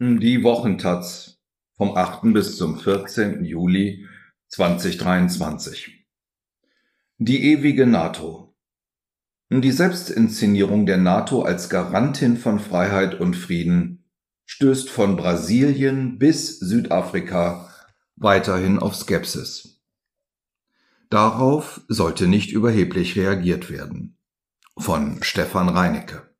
Die Wochentaz vom 8. bis zum 14. Juli 2023. Die ewige NATO. Die Selbstinszenierung der NATO als Garantin von Freiheit und Frieden stößt von Brasilien bis Südafrika weiterhin auf Skepsis. Darauf sollte nicht überheblich reagiert werden. Von Stefan Reinecke.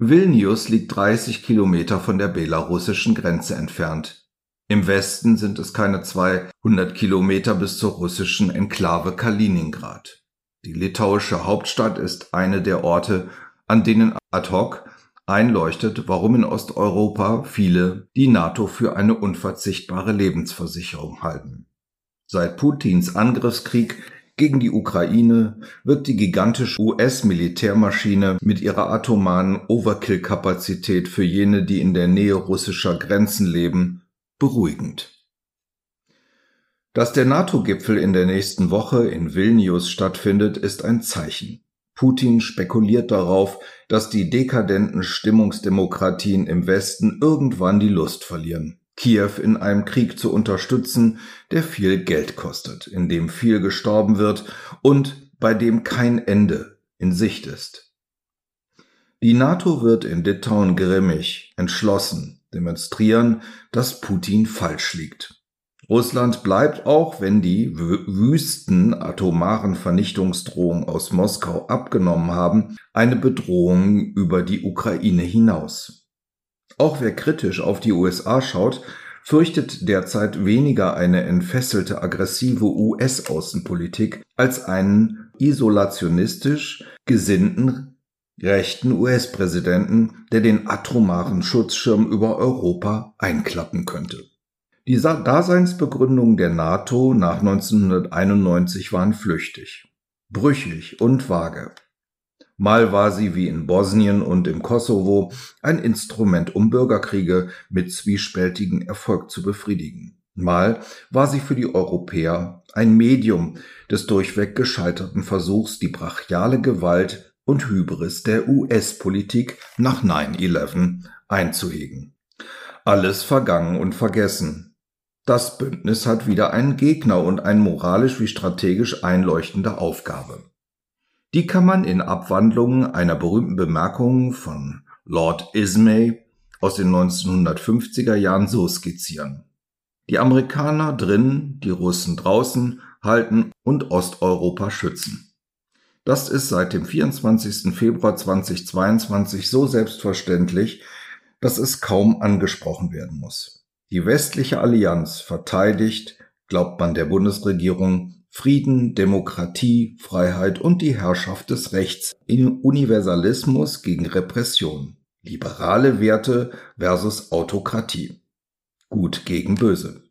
Vilnius liegt 30 Kilometer von der belarussischen Grenze entfernt. Im Westen sind es keine 200 Kilometer bis zur russischen Enklave Kaliningrad. Die litauische Hauptstadt ist eine der Orte, an denen ad hoc einleuchtet, warum in Osteuropa viele die NATO für eine unverzichtbare Lebensversicherung halten. Seit Putins Angriffskrieg gegen die Ukraine wird die gigantische US-Militärmaschine mit ihrer atomaren Overkill-Kapazität für jene, die in der Nähe russischer Grenzen leben, beruhigend. Dass der NATO-Gipfel in der nächsten Woche in Vilnius stattfindet, ist ein Zeichen. Putin spekuliert darauf, dass die dekadenten Stimmungsdemokratien im Westen irgendwann die Lust verlieren. Kiew in einem Krieg zu unterstützen, der viel Geld kostet, in dem viel gestorben wird und bei dem kein Ende in Sicht ist. Die NATO wird in Litauen grimmig, entschlossen demonstrieren, dass Putin falsch liegt. Russland bleibt auch, wenn die wüsten atomaren Vernichtungsdrohungen aus Moskau abgenommen haben, eine Bedrohung über die Ukraine hinaus. Auch wer kritisch auf die USA schaut, fürchtet derzeit weniger eine entfesselte aggressive US-Außenpolitik als einen isolationistisch gesinnten rechten US-Präsidenten, der den atomaren Schutzschirm über Europa einklappen könnte. Die Daseinsbegründungen der NATO nach 1991 waren flüchtig, brüchig und vage. Mal war sie wie in Bosnien und im Kosovo ein Instrument, um Bürgerkriege mit zwiespältigem Erfolg zu befriedigen. Mal war sie für die Europäer ein Medium des durchweg gescheiterten Versuchs, die brachiale Gewalt und Hybris der US-Politik nach 9-11 einzuhegen. Alles vergangen und vergessen. Das Bündnis hat wieder einen Gegner und eine moralisch wie strategisch einleuchtende Aufgabe. Die kann man in Abwandlungen einer berühmten Bemerkung von Lord Ismay aus den 1950er Jahren so skizzieren. Die Amerikaner drinnen, die Russen draußen halten und Osteuropa schützen. Das ist seit dem 24. Februar 2022 so selbstverständlich, dass es kaum angesprochen werden muss. Die westliche Allianz verteidigt, glaubt man der Bundesregierung, Frieden, Demokratie, Freiheit und die Herrschaft des Rechts in Universalismus gegen Repression. Liberale Werte versus Autokratie. Gut gegen Böse.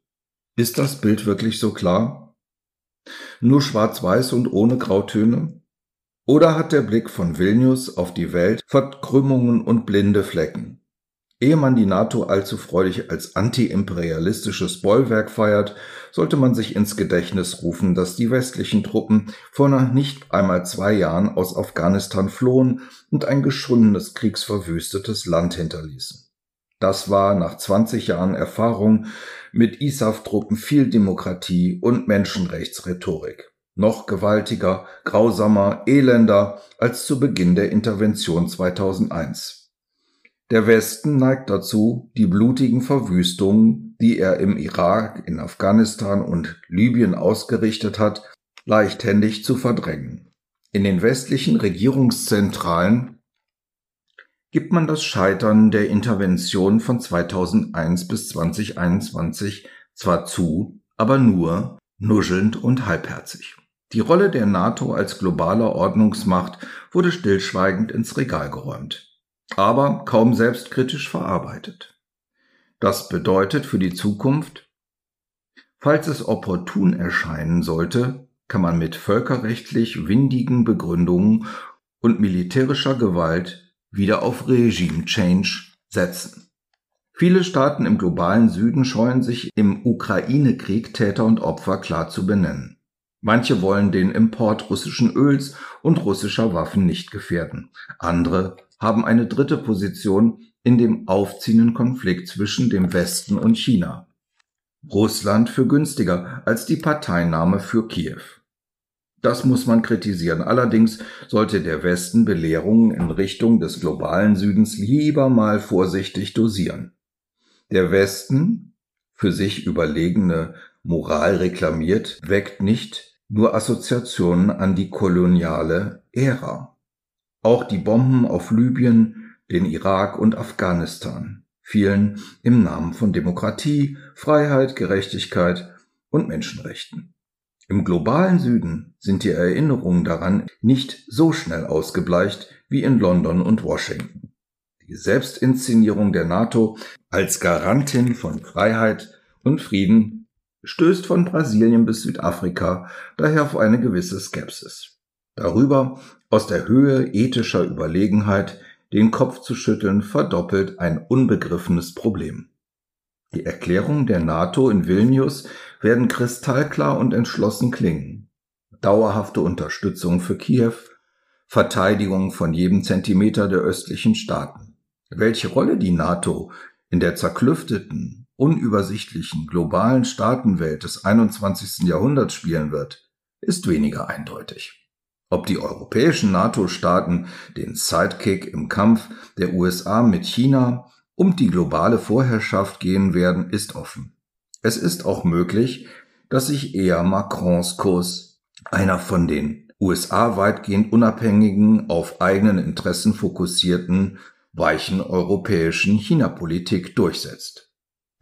Ist das Bild wirklich so klar? Nur schwarz-weiß und ohne Grautöne? Oder hat der Blick von Vilnius auf die Welt Verkrümmungen und blinde Flecken? Ehe man die NATO allzu freudig als antiimperialistisches Bollwerk feiert, sollte man sich ins Gedächtnis rufen, dass die westlichen Truppen vor noch nicht einmal zwei Jahren aus Afghanistan flohen und ein geschundenes, kriegsverwüstetes Land hinterließen. Das war nach 20 Jahren Erfahrung mit ISAF-Truppen viel Demokratie und Menschenrechtsrhetorik. Noch gewaltiger, grausamer, elender als zu Beginn der Intervention 2001. Der Westen neigt dazu, die blutigen Verwüstungen, die er im Irak, in Afghanistan und Libyen ausgerichtet hat, leichthändig zu verdrängen. In den westlichen Regierungszentralen gibt man das Scheitern der Intervention von 2001 bis 2021 zwar zu, aber nur nuschelnd und halbherzig. Die Rolle der NATO als globaler Ordnungsmacht wurde stillschweigend ins Regal geräumt aber kaum selbstkritisch verarbeitet. Das bedeutet für die Zukunft, falls es opportun erscheinen sollte, kann man mit völkerrechtlich windigen Begründungen und militärischer Gewalt wieder auf Regime Change setzen. Viele Staaten im globalen Süden scheuen sich im Ukraine-Krieg Täter und Opfer klar zu benennen. Manche wollen den Import russischen Öls und russischer Waffen nicht gefährden. Andere haben eine dritte Position in dem aufziehenden Konflikt zwischen dem Westen und China. Russland für günstiger als die Parteinahme für Kiew. Das muss man kritisieren. Allerdings sollte der Westen Belehrungen in Richtung des globalen Südens lieber mal vorsichtig dosieren. Der Westen, für sich überlegene Moral reklamiert, weckt nicht nur Assoziationen an die koloniale Ära. Auch die Bomben auf Libyen, den Irak und Afghanistan fielen im Namen von Demokratie, Freiheit, Gerechtigkeit und Menschenrechten. Im globalen Süden sind die Erinnerungen daran nicht so schnell ausgebleicht wie in London und Washington. Die Selbstinszenierung der NATO als Garantin von Freiheit und Frieden stößt von Brasilien bis Südafrika daher auf eine gewisse Skepsis. Darüber, aus der Höhe ethischer Überlegenheit den Kopf zu schütteln, verdoppelt ein unbegriffenes Problem. Die Erklärungen der NATO in Vilnius werden kristallklar und entschlossen klingen. Dauerhafte Unterstützung für Kiew, Verteidigung von jedem Zentimeter der östlichen Staaten. Welche Rolle die NATO in der zerklüfteten, unübersichtlichen globalen Staatenwelt des 21. Jahrhunderts spielen wird, ist weniger eindeutig. Ob die europäischen NATO-Staaten den Sidekick im Kampf der USA mit China um die globale Vorherrschaft gehen werden, ist offen. Es ist auch möglich, dass sich eher Macrons Kurs, einer von den USA weitgehend unabhängigen, auf eigenen Interessen fokussierten, weichen europäischen China-Politik durchsetzt.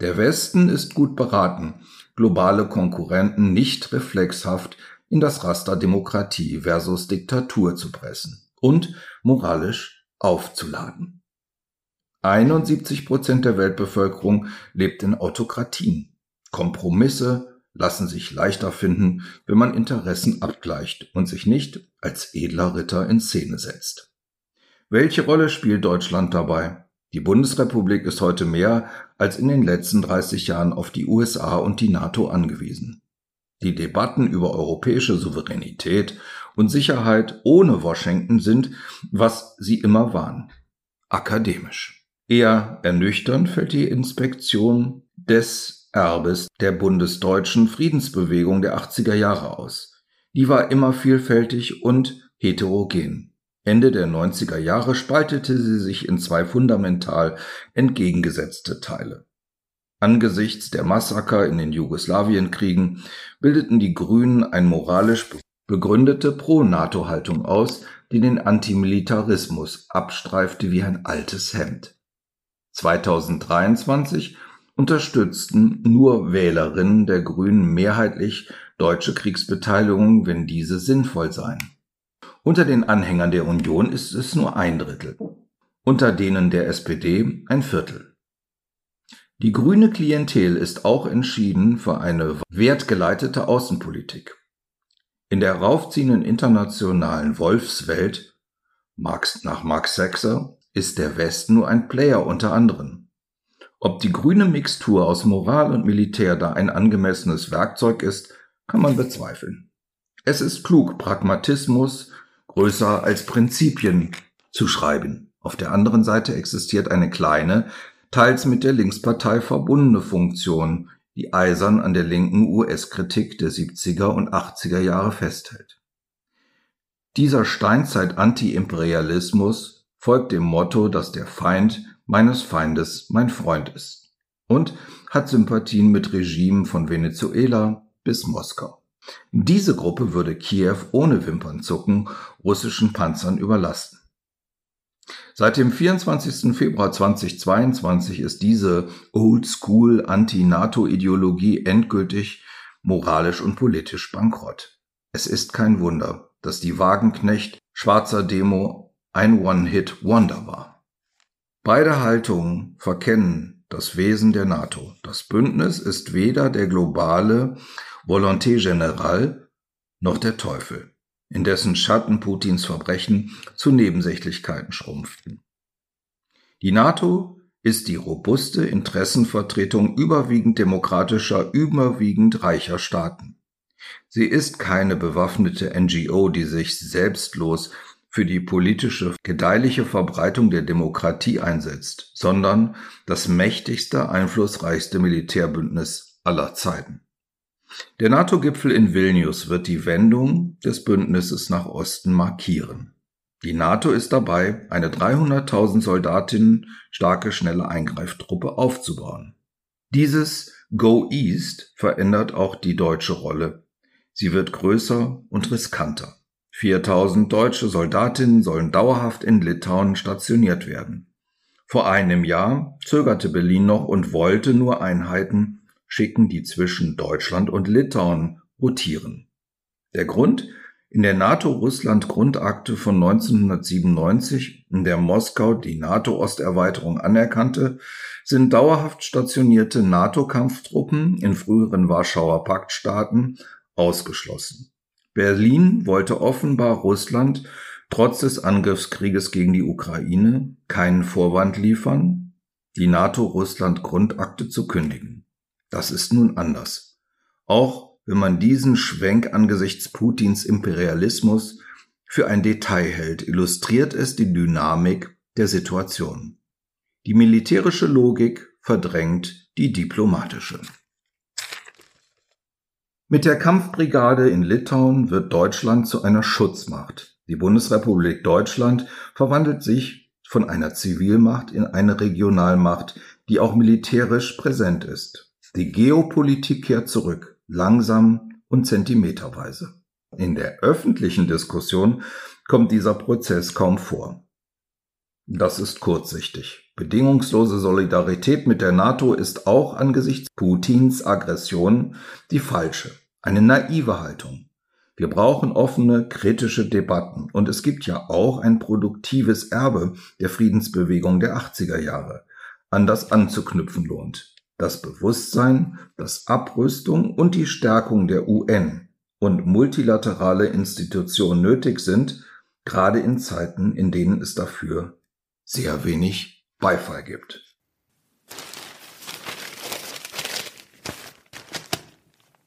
Der Westen ist gut beraten, globale Konkurrenten nicht reflexhaft in das Raster Demokratie versus Diktatur zu pressen und moralisch aufzuladen. 71 Prozent der Weltbevölkerung lebt in Autokratien. Kompromisse lassen sich leichter finden, wenn man Interessen abgleicht und sich nicht als edler Ritter in Szene setzt. Welche Rolle spielt Deutschland dabei? Die Bundesrepublik ist heute mehr als in den letzten 30 Jahren auf die USA und die NATO angewiesen. Die Debatten über europäische Souveränität und Sicherheit ohne Washington sind, was sie immer waren, akademisch. Eher ernüchternd fällt die Inspektion des Erbes der bundesdeutschen Friedensbewegung der 80er Jahre aus. Die war immer vielfältig und heterogen. Ende der 90er Jahre spaltete sie sich in zwei fundamental entgegengesetzte Teile. Angesichts der Massaker in den Jugoslawienkriegen bildeten die Grünen ein moralisch begründete Pro-NATO-Haltung aus, die den Antimilitarismus abstreifte wie ein altes Hemd. 2023 unterstützten nur Wählerinnen der Grünen mehrheitlich deutsche Kriegsbeteiligung, wenn diese sinnvoll seien. Unter den Anhängern der Union ist es nur ein Drittel, unter denen der SPD ein Viertel. Die grüne Klientel ist auch entschieden für eine wertgeleitete Außenpolitik. In der raufziehenden internationalen Wolfswelt, Marx nach Max Sechser, ist der Westen nur ein Player unter anderen. Ob die grüne Mixtur aus Moral und Militär da ein angemessenes Werkzeug ist, kann man bezweifeln. Es ist klug, Pragmatismus größer als Prinzipien zu schreiben. Auf der anderen Seite existiert eine kleine, teils mit der Linkspartei verbundene Funktion, die eisern an der linken US-Kritik der 70er und 80er Jahre festhält. Dieser Steinzeit-Anti-Imperialismus folgt dem Motto, dass der Feind meines Feindes mein Freund ist und hat Sympathien mit Regimen von Venezuela bis Moskau. Diese Gruppe würde Kiew ohne Wimpernzucken russischen Panzern überlasten. Seit dem 24. Februar 2022 ist diese Old-School Anti-NATO-Ideologie endgültig moralisch und politisch bankrott. Es ist kein Wunder, dass die Wagenknecht Schwarzer Demo ein One-Hit-Wonder war. Beide Haltungen verkennen das Wesen der NATO. Das Bündnis ist weder der globale Volonté Générale noch der Teufel, in dessen Schatten Putins Verbrechen zu Nebensächlichkeiten schrumpften. Die NATO ist die robuste Interessenvertretung überwiegend demokratischer, überwiegend reicher Staaten. Sie ist keine bewaffnete NGO, die sich selbstlos für die politische gedeihliche Verbreitung der Demokratie einsetzt, sondern das mächtigste, einflussreichste Militärbündnis aller Zeiten. Der NATO-Gipfel in Vilnius wird die Wendung des Bündnisses nach Osten markieren. Die NATO ist dabei, eine 300.000 Soldatinnen starke schnelle Eingreiftruppe aufzubauen. Dieses Go East verändert auch die deutsche Rolle. Sie wird größer und riskanter. 4000 deutsche Soldatinnen sollen dauerhaft in Litauen stationiert werden. Vor einem Jahr zögerte Berlin noch und wollte nur Einheiten schicken, die zwischen Deutschland und Litauen rotieren. Der Grund? In der NATO-Russland-Grundakte von 1997, in der Moskau die NATO-Osterweiterung anerkannte, sind dauerhaft stationierte NATO-Kampftruppen in früheren Warschauer Paktstaaten ausgeschlossen. Berlin wollte offenbar Russland trotz des Angriffskrieges gegen die Ukraine keinen Vorwand liefern, die NATO-Russland-Grundakte zu kündigen. Das ist nun anders. Auch wenn man diesen Schwenk angesichts Putins Imperialismus für ein Detail hält, illustriert es die Dynamik der Situation. Die militärische Logik verdrängt die diplomatische. Mit der Kampfbrigade in Litauen wird Deutschland zu einer Schutzmacht. Die Bundesrepublik Deutschland verwandelt sich von einer Zivilmacht in eine Regionalmacht, die auch militärisch präsent ist. Die Geopolitik kehrt zurück langsam und zentimeterweise. In der öffentlichen Diskussion kommt dieser Prozess kaum vor. Das ist kurzsichtig. Bedingungslose Solidarität mit der NATO ist auch angesichts Putins Aggression die falsche, eine naive Haltung. Wir brauchen offene, kritische Debatten und es gibt ja auch ein produktives Erbe der Friedensbewegung der 80er Jahre, an das anzuknüpfen lohnt das Bewusstsein, dass Abrüstung und die Stärkung der UN und multilaterale Institutionen nötig sind, gerade in Zeiten, in denen es dafür sehr wenig Beifall gibt.